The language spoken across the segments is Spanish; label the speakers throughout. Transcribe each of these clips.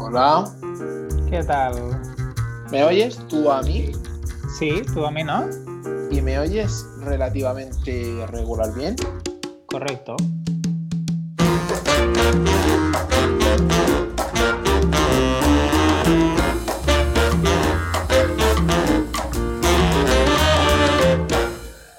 Speaker 1: Hola,
Speaker 2: ¿Qué tal?
Speaker 1: ¿me oyes tú a mí?
Speaker 2: Sí, tú a mí, ¿no?
Speaker 1: ¿Y me oyes relativamente regular bien?
Speaker 2: Correcto.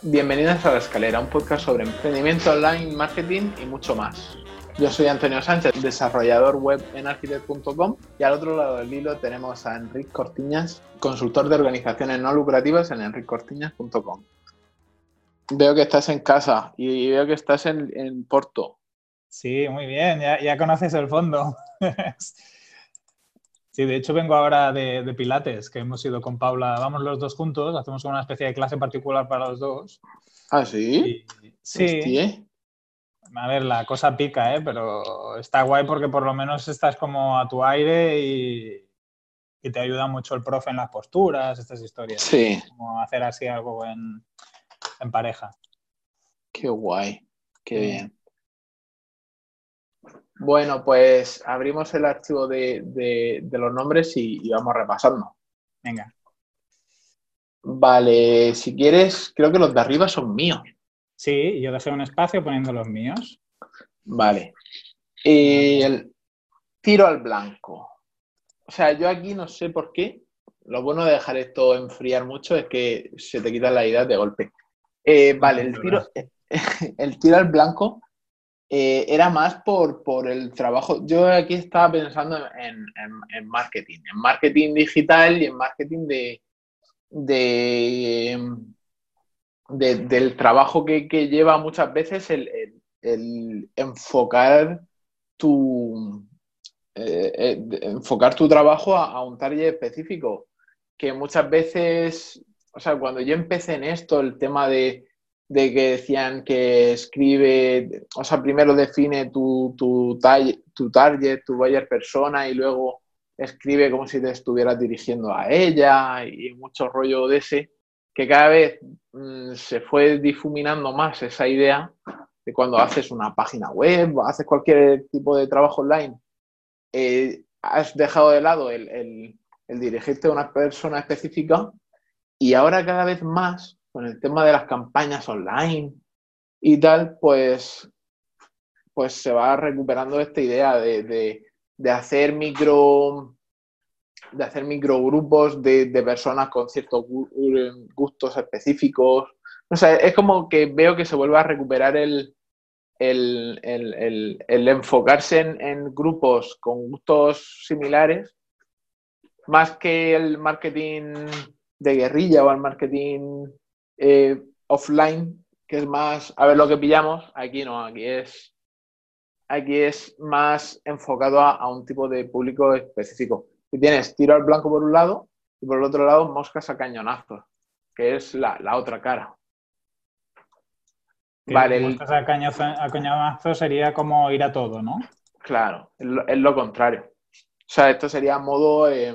Speaker 1: Bienvenidos a La Escalera, un podcast sobre emprendimiento online, marketing y mucho más. Yo soy Antonio Sánchez, desarrollador web en architect.com y al otro lado del hilo tenemos a Enrique Cortiñas, consultor de organizaciones no lucrativas en enricortiñas.com. Veo que estás en casa y veo que estás en, en Porto.
Speaker 2: Sí, muy bien, ya, ya conoces el fondo. Sí, de hecho vengo ahora de, de Pilates, que hemos ido con Paula, vamos los dos juntos, hacemos una especie de clase particular para los dos.
Speaker 1: ¿Ah, sí?
Speaker 2: Y- sí,
Speaker 1: Hostia.
Speaker 2: A ver, la cosa pica, ¿eh? pero está guay porque por lo menos estás como a tu aire y, y te ayuda mucho el profe en las posturas, estas historias.
Speaker 1: Sí,
Speaker 2: Como hacer así algo en, en pareja.
Speaker 1: qué guay, qué
Speaker 2: Sí.
Speaker 1: bien. Bueno, pues abrimos el archivo de, de- de los nombres y, y vamos repasando.
Speaker 2: Venga.
Speaker 1: Vale, si quieres, creo que los de arriba son míos.
Speaker 2: Sí, yo dejé un espacio poniendo los míos.
Speaker 1: Vale. Eh, el tiro al blanco. O sea, yo aquí no sé por qué. Lo bueno de dejar esto enfriar mucho es que se te quitan las ideas de golpe. Eh, vale, el tiro, el tiro al blanco eh, era más por, por el trabajo. Yo aquí estaba pensando en, en- en marketing, en marketing digital y en marketing de, de, de- del trabajo que, lleva muchas veces el, enfocar tu, eh, eh, enfocar tu trabajo a, un target específico. Que muchas veces, o sea, cuando yo empecé en esto, el tema de, de que decían que escribe, o sea, primero define tu, tu, tu target, tu buyer persona y luego escribe como si te estuvieras dirigiendo a ella y mucho rollo de ese, que cada vez mm, se fue difuminando más esa idea de cuando haces una página web o haces cualquier tipo de trabajo online, eh, has dejado de lado el, el- el dirigirte a una persona específica y ahora cada vez más con el tema de las campañas online y tal, pues, pues se va recuperando esta idea de, de- de hacer micro de hacer microgrupos de, de personas con ciertos gu- gustos específicos. O sea, es como que veo que se vuelve a recuperar el, el, el- el- el enfocarse en, en grupos con gustos similares, más que el marketing de guerrilla o el marketing eh, offline, que es más, a ver lo que pillamos, aquí no, aquí es, aquí es más enfocado a, a un tipo de público específico. Y tienes tiro al blanco por un lado y por el otro lado moscas a cañonazos, que es la, la otra cara. Vale,
Speaker 2: moscas a, cañazo, a cañonazo sería como ir a todo, ¿no?
Speaker 1: Claro, es lo, es lo contrario. O sea, esto sería modo eh,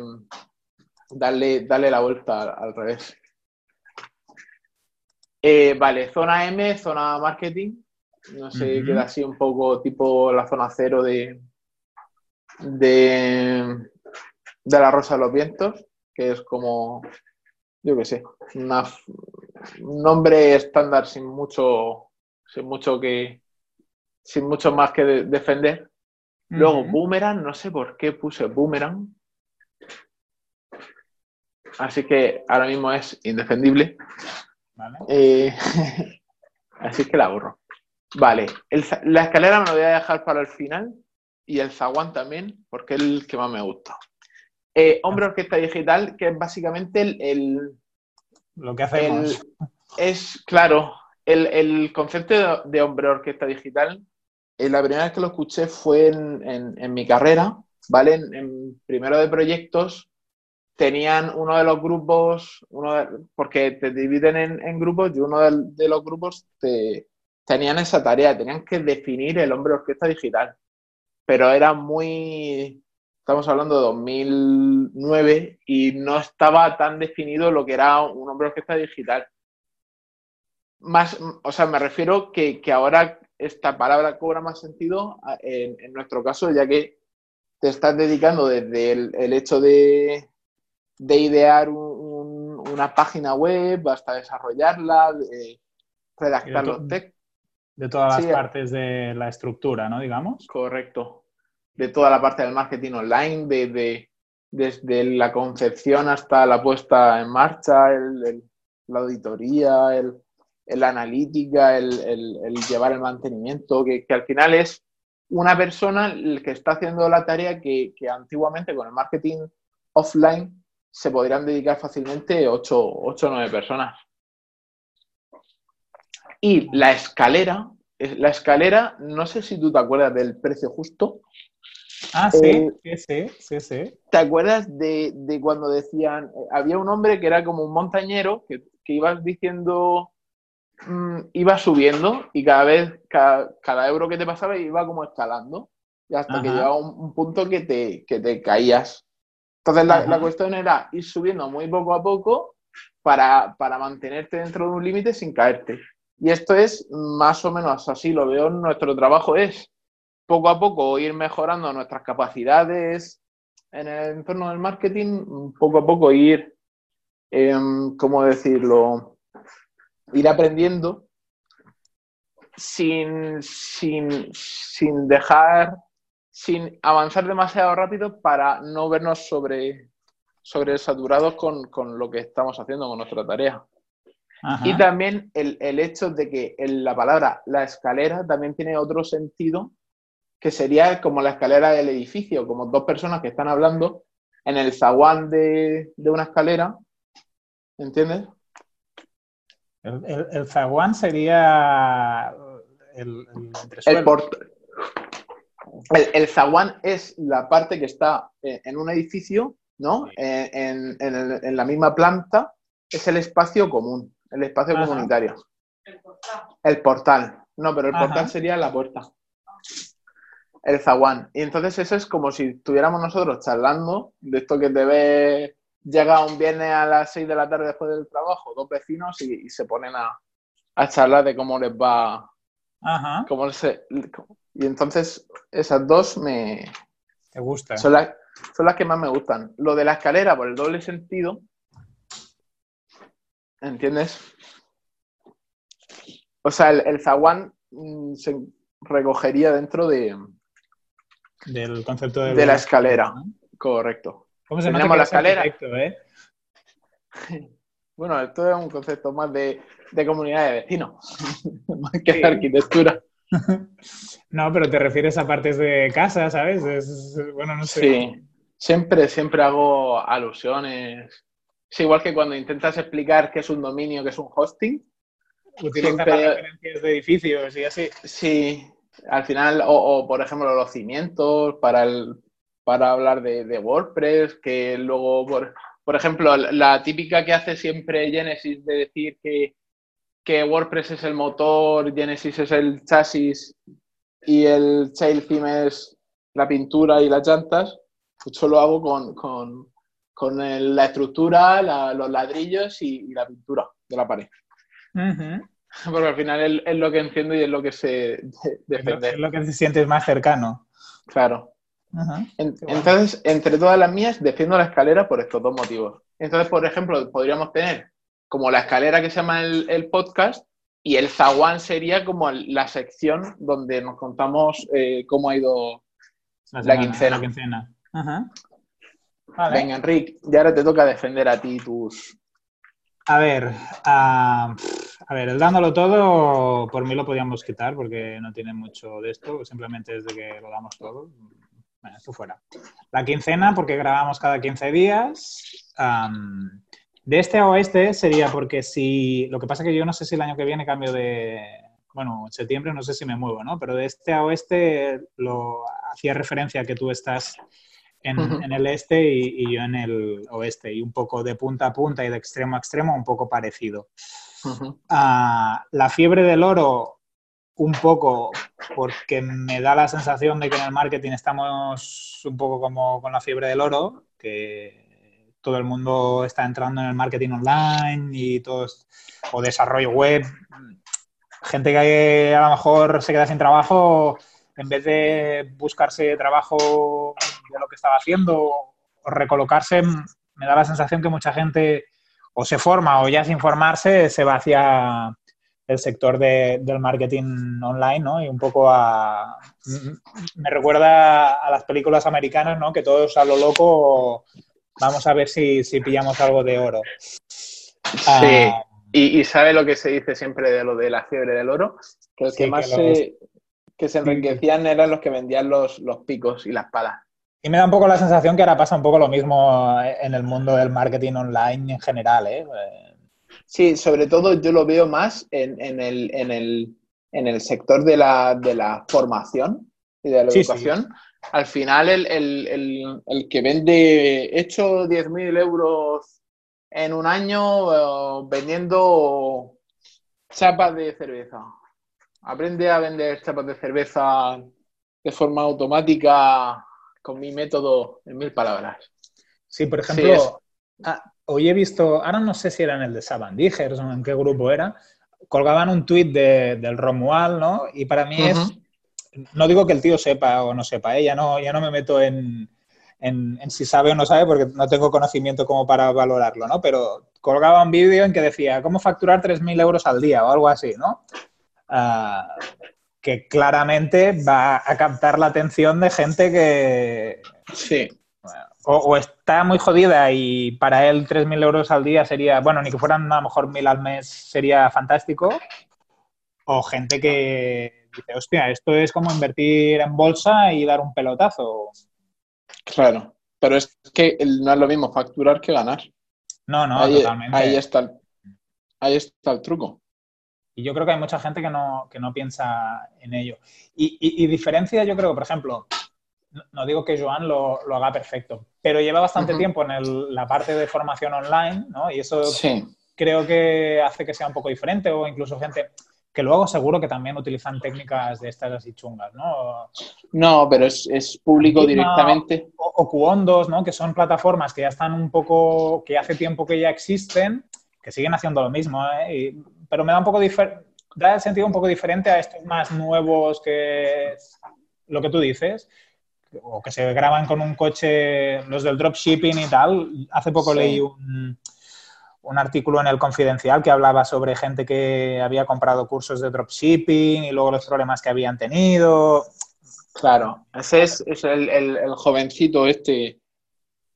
Speaker 1: darle, darle la vuelta al, al revés. Eh, vale, zona M, zona marketing. No sé, queda así un poco tipo la zona cero de, de, de la Rosa de los Vientos, que es como, yo qué sé, una- un nombre estándar sin mucho, sin mucho que, sin mucho más que de- defender. Luego. Boomerang, no sé por qué puse Boomerang. Así que ahora mismo es indefendible.
Speaker 2: Vale.
Speaker 1: Eh, así que la borro. Vale, el la escalera me lo voy a dejar para el final y el zaguán también, porque es el que más me gusta. Eh, Hombre Orquesta Digital, que es básicamente el, el-
Speaker 2: Lo que
Speaker 1: el-
Speaker 2: hacemos.
Speaker 1: es, claro, el, el concepto de, de Hombre Orquesta Digital, eh, la primera vez que lo escuché fue en, en- en mi carrera, ¿vale? En, en primero de proyectos tenían uno de los grupos, uno de- porque te dividen en, en grupos y uno de, de los grupos te, tenían esa tarea, tenían que definir el hombre orquesta digital, pero era muy, estamos hablando de 2009 y no estaba tan definido lo que era un hombre orquesta digital. Más, o sea, me refiero que, que ahora esta palabra cobra más sentido en, en nuestro caso, ya que te estás dedicando desde el, hecho de, idear una página web hasta desarrollarla, de redactar los textos.
Speaker 2: De todas las partes de la estructura, ¿no? Digamos.
Speaker 1: Correcto. De toda la parte del marketing online, de, desde la concepción hasta la puesta en marcha, la auditoría, el, la analítica, el, llevar el mantenimiento, que, al final es una persona el que está haciendo la tarea que, antiguamente con el marketing offline se podrían dedicar fácilmente 8 o 9 personas. Y la escalera, la escalera, no sé si tú te acuerdas del precio justo.
Speaker 2: Ah, sí, eh, sí, sí, sí,
Speaker 1: ¿Te acuerdas de, cuando decían, había un hombre que era como un montañero que, que ibas diciendo Mm, iba subiendo y cada vez, cada, euro que te pasaba iba como escalando y hasta que llegaba un, un, punto que te, que te caías. Entonces la, cuestión era ir subiendo muy poco a poco para, para mantenerte dentro de un límite sin caerte. Y esto es más o menos así, lo veo en nuestro trabajo, es poco a poco ir mejorando nuestras capacidades en el entorno del marketing, poco a poco ir, eh, ¿cómo decirlo? ir aprendiendo sin, sin, dejar, sin avanzar demasiado rápido para no vernos sobre, sobre saturados con, lo que estamos haciendo con nuestra tarea. Y también el, hecho de que la palabra la escalera también tiene otro sentido, que sería como la escalera del edificio, como dos personas que están hablando en el zaguán de, de una escalera, ¿entiendes?
Speaker 2: El, zaguán sería el,
Speaker 1: el, el, zaguán es la parte que está en un edificio, ¿no? En, la misma planta, es el espacio común, el espacio comunitario. El portal. El portal. No, pero el portal sería la puerta. El zaguán. Y entonces eso es como si estuviéramos nosotros charlando de esto que te ve llega un viernes a las 6 de la tarde después del trabajo, dos vecinos y, se ponen a, charlar de cómo les va. Ajá. Cómo y entonces esas dos me.
Speaker 2: ¿Te gustan?
Speaker 1: Son las, son las que más me gustan. Lo de la escalera, por el doble sentido. ¿Entiendes? O sea, el, zaguán mm, se recogería dentro de.
Speaker 2: Del concepto de.
Speaker 1: De la escalera, correcto.
Speaker 2: ¿Cómo se llama la escalera? Eh?
Speaker 1: Bueno, esto es un concepto más de, comunidad de vecinos, más que de arquitectura.
Speaker 2: No, pero te refieres a partes de casa, ¿sabes? bueno, no sé. Sí,
Speaker 1: siempre, siempre hago alusiones. Es igual que cuando intentas explicar qué es un dominio, qué es un hosting.
Speaker 2: Utilizas referencias de edificios y así.
Speaker 1: Sí, al final, o, por ejemplo los cimientos para el, para hablar de, WordPress, que luego, por, por, ejemplo, la típica que hace siempre Genesis de decir que, WordPress es el motor, Genesis es el chasis y el Child Theme es la pintura y las llantas, pues yo lo hago con, la estructura, los ladrillos y, la pintura de la pared. Porque al final es, lo que entiendo y es lo que se
Speaker 2: defiende. Es lo que se siente más cercano.
Speaker 1: Claro. Entonces, entre todas las mías, defiendo la escalera por estos dos motivos. Entonces, por ejemplo, podríamos tener como la escalera que se llama el, podcast y el zaguán sería como la sección donde nos contamos eh, cómo ha ido la, quincena. Venga, Enrique, ya ahora te toca defender a ti tus...
Speaker 2: A ver, a ver, el dándolo todo, por mí lo podíamos quitar porque no tiene mucho de esto, simplemente es de que lo damos todo. Bueno, esto fuera. La quincena, porque grabamos cada 15 días. de este a oeste sería porque si. Lo que pasa es que yo no sé si el año que viene cambio de. Bueno, en septiembre no sé si me muevo, ¿no? Pero de este a oeste lo hacía referencia a que tú estás en, el este y, yo en el oeste. Y un poco de punta a punta y de extremo a extremo, un poco parecido. Ah, la fiebre del oro un poco porque me da la sensación de que en el marketing estamos un poco como con la fiebre del oro, que todo el mundo está entrando en el marketing online y todo, o desarrollo web. Gente que a lo mejor se queda sin trabajo, en vez de buscarse trabajo de lo que estaba haciendo o recolocarse, me da la sensación que mucha gente o se forma o ya sin formarse se va hacia el sector del marketing online, ¿no? Y un poco a... Me recuerda a las películas americanas, ¿no? Que todos a lo loco vamos a ver si, pillamos algo de oro.
Speaker 1: Sí, ah, y, sabe lo que se dice siempre de lo de la fiebre del oro, que el que más se, que se enriquecían eran los que vendían los, los picos y las palas.
Speaker 2: Y me da un poco la sensación que ahora pasa un poco lo mismo en el mundo del marketing online en general, ¿eh?
Speaker 1: Sí, sobre todo yo lo veo más en, el, sector de la, formación y de la educación. Al final, el, que vende, hecho 10.000 euros en un año eh, vendiendo chapas de cerveza. Aprende a vender chapas de cerveza de forma automática con mi método en mil palabras.
Speaker 2: Sí, por ejemplo, hoy he visto, ahora no sé si era en el de Sabandijers o en qué grupo era, colgaban un tuit del Romual, ¿no? Y para mí es, no digo que el tío sepa o no sepa, ¿eh? ya, no, ya no me meto en, si sabe o no sabe porque no tengo conocimiento como para valorarlo, ¿no? Pero colgaba un vídeo en que decía, ¿cómo facturar 3.000 euros al día o algo así, ¿no? Ah, que claramente va a captar la atención de gente que...
Speaker 1: Sí
Speaker 2: o, está muy jodida y para él 3.000 euros al día sería, bueno, ni que fueran a lo mejor 1.000 al mes sería fantástico, o gente que dice, hostia, esto es como invertir en bolsa y dar un pelotazo.
Speaker 1: Claro, pero es que no es lo mismo facturar que ganar.
Speaker 2: No, no, totalmente.
Speaker 1: Ahí está, el, ahí está el truco.
Speaker 2: Y yo creo que hay mucha gente que no, que no piensa en ello. Y, y, y diferencia, yo creo, por ejemplo, no digo que Joan lo, haga perfecto, pero lleva bastante tiempo en la parte de formación online, ¿no? Y eso creo que hace que sea un poco diferente o incluso gente que luego seguro que también utilizan técnicas de estas así chungas, ¿no?
Speaker 1: No, pero es, público directamente.
Speaker 2: O, o Cuondos, ¿no? Que son plataformas que ya están un poco, que hace tiempo que ya existen, que siguen haciendo lo mismo, ¿eh? pero me da un poco da el sentido un poco diferente a estos más nuevos que lo que tú dices, o que se graban con un coche, los del dropshipping y tal. Hace poco leí un, un, artículo en el Confidencial que hablaba sobre gente que había comprado cursos de dropshipping y luego los problemas que habían tenido.
Speaker 1: Claro, ese es, el, el, jovencito este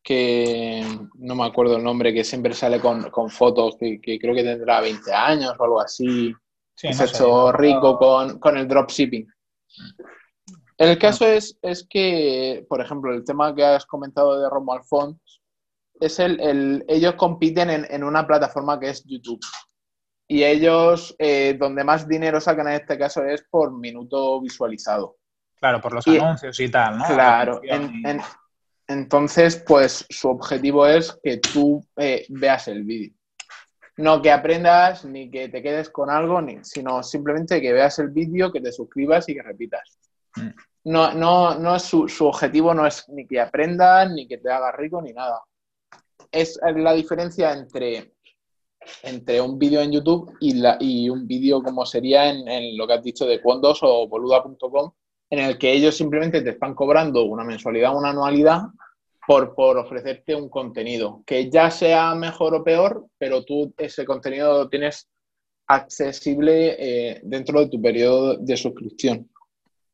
Speaker 1: que no me acuerdo el nombre, que siempre sale con, con fotos, que, creo que tendrá 20 años o algo así. Sí, se ha hecho rico con, con el dropshipping. El caso es, es que, por ejemplo, el tema que has comentado de Romo Alfons, es el, ellos compiten en, una plataforma que es YouTube. Y ellos, eh, donde más dinero sacan en este caso es por minuto visualizado.
Speaker 2: Claro, por los anuncios y tal, ¿no?
Speaker 1: Claro. Entonces, pues su objetivo es que tú eh, veas el vídeo. No que aprendas ni que te quedes con algo, ni, sino simplemente que veas el vídeo, que te suscribas y que repitas. Mm no, no, no es su, objetivo no es ni que aprendas, ni que te haga rico, ni nada. Es la diferencia entre, entre un vídeo en YouTube y, la, y un vídeo como sería en, lo que has dicho de Condos o boluda.com, en el que ellos simplemente te están cobrando una mensualidad, una anualidad por, por ofrecerte un contenido, que ya sea mejor o peor, pero tú ese contenido lo tienes accesible eh, dentro de tu periodo de suscripción.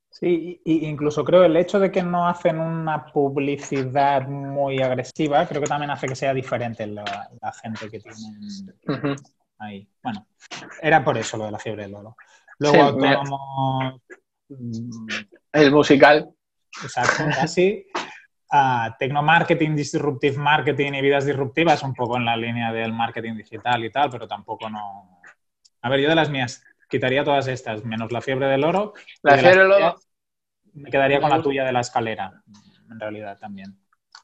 Speaker 2: Sí, incluso creo el hecho de que no hacen una publicidad muy agresiva, creo que también hace que sea diferente la, gente que tienen ahí. Bueno, era por eso lo de la fiebre del oro. Luego como
Speaker 1: mm, El musical.
Speaker 2: Exacto, así. Uh, Tecnomarketing, Disruptive Marketing y Vidas Disruptivas, un poco en la línea del marketing digital y tal, pero tampoco no... A ver, yo de las mías quitaría todas estas, menos la fiebre del oro.
Speaker 1: La fiebre del oro.
Speaker 2: Me quedaría con la tuya de la escalera, en realidad también,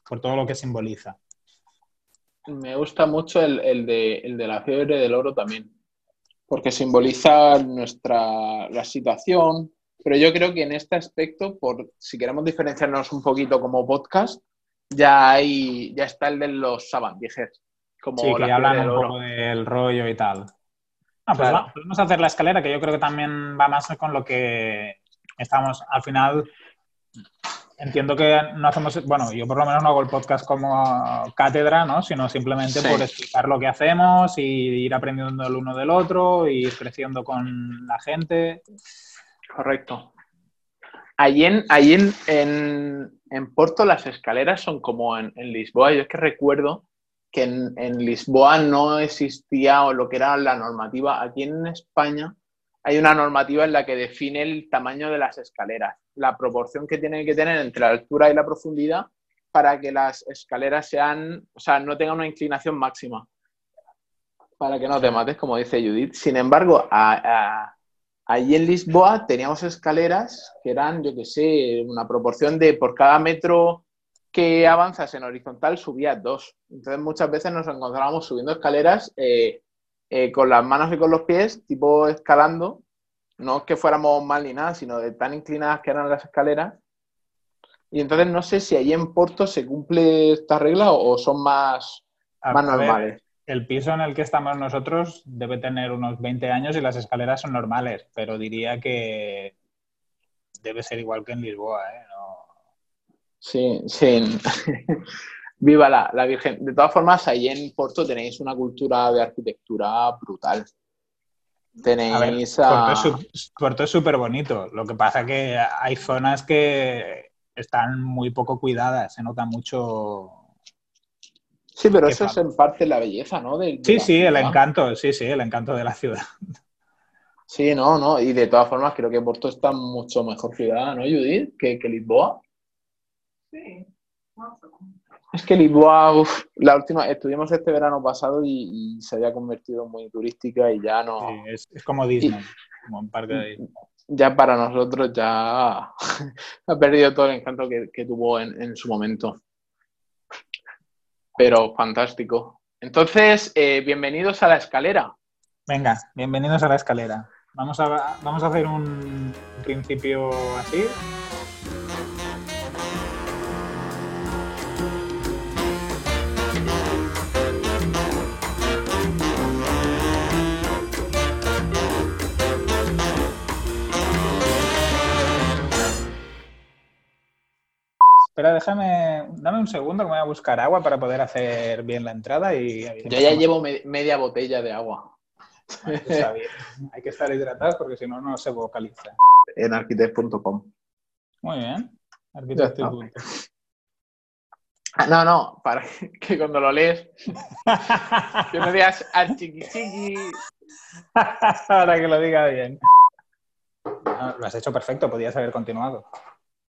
Speaker 2: por todo lo que simboliza.
Speaker 1: Me gusta mucho el, de, la fiebre del oro también, porque simboliza nuestra la situación, pero yo creo que en este aspecto, por si queremos diferenciarnos un poquito como podcast, ya hay, ya está el de los sabandijas.
Speaker 2: Como sí, que hablan un poco del rollo y tal. Ah, pues vamos a hacer la escalera, que yo creo que también va más con lo que estamos, al final, entiendo que no hacemos, bueno, yo por lo menos no hago el podcast como cátedra, ¿no? Sino simplemente por explicar lo que hacemos y ir aprendiendo el uno del otro, ir creciendo con la gente.
Speaker 1: Correcto. Allí en, en, en, Porto las escaleras son como en, Lisboa. Yo es que recuerdo que en, Lisboa no existía lo que era la normativa. Aquí en España hay una normativa en la que define el tamaño de las escaleras, la proporción que tienen que tener entre la altura y la profundidad para que las escaleras sean, o sea, no tengan una inclinación máxima. Para que no te mates, como dice Judith. Sin embargo, allí en Lisboa teníamos escaleras que eran, yo qué sé, una proporción de por cada metro que avanzas en horizontal subías dos. Entonces muchas veces nos encontrábamos subiendo escaleras eh, eh, con las manos y con los pies, tipo escalando, no es que fuéramos mal ni nada, sino de tan inclinadas que eran las escaleras. Y entonces no sé si ahí en Porto se cumple esta regla o, son más, más normales.
Speaker 2: El piso en el que estamos nosotros debe tener unos 20 años y las escaleras son normales, pero diría que debe ser igual que en Lisboa, ¿eh?
Speaker 1: Sí, sí. Viva la, Virgen. De todas formas, ahí en Porto tenéis una cultura de arquitectura brutal.
Speaker 2: Tenéis a... Porto es súper bonito. Lo que pasa que hay zonas que están muy poco cuidadas. Se nota mucho...
Speaker 1: Sí, pero eso es en parte la belleza, ¿no?
Speaker 2: sí, sí, el encanto. Sí, sí, el encanto de la ciudad.
Speaker 1: Sí, no, no. Y de todas formas, creo que Porto está mucho mejor ciudad, ¿no, Judith? Que, que Lisboa. Sí. Es que Lisboa, la última, estuvimos este verano pasado y, se había convertido muy turística y ya no.
Speaker 2: es, como Disney, como un parque de Disney.
Speaker 1: Ya para nosotros ya ha perdido todo el encanto que, tuvo en, su momento. Pero fantástico. Entonces, eh, bienvenidos a la escalera.
Speaker 2: Venga, bienvenidos a la escalera. Vamos a, vamos a hacer un principio así. Espera, déjame, dame un segundo que me voy a buscar agua para poder hacer bien la entrada y...
Speaker 1: Yo ya llevo media botella de agua.
Speaker 2: Hay que estar hidratados porque si no, no se vocaliza.
Speaker 1: En arquitect.com.
Speaker 2: Muy bien. Arquitect.com.
Speaker 1: Ah, no, no, para que cuando lo lees, que no digas al chiqui chiqui.
Speaker 2: para que lo diga bien. lo has hecho perfecto, podías haber continuado.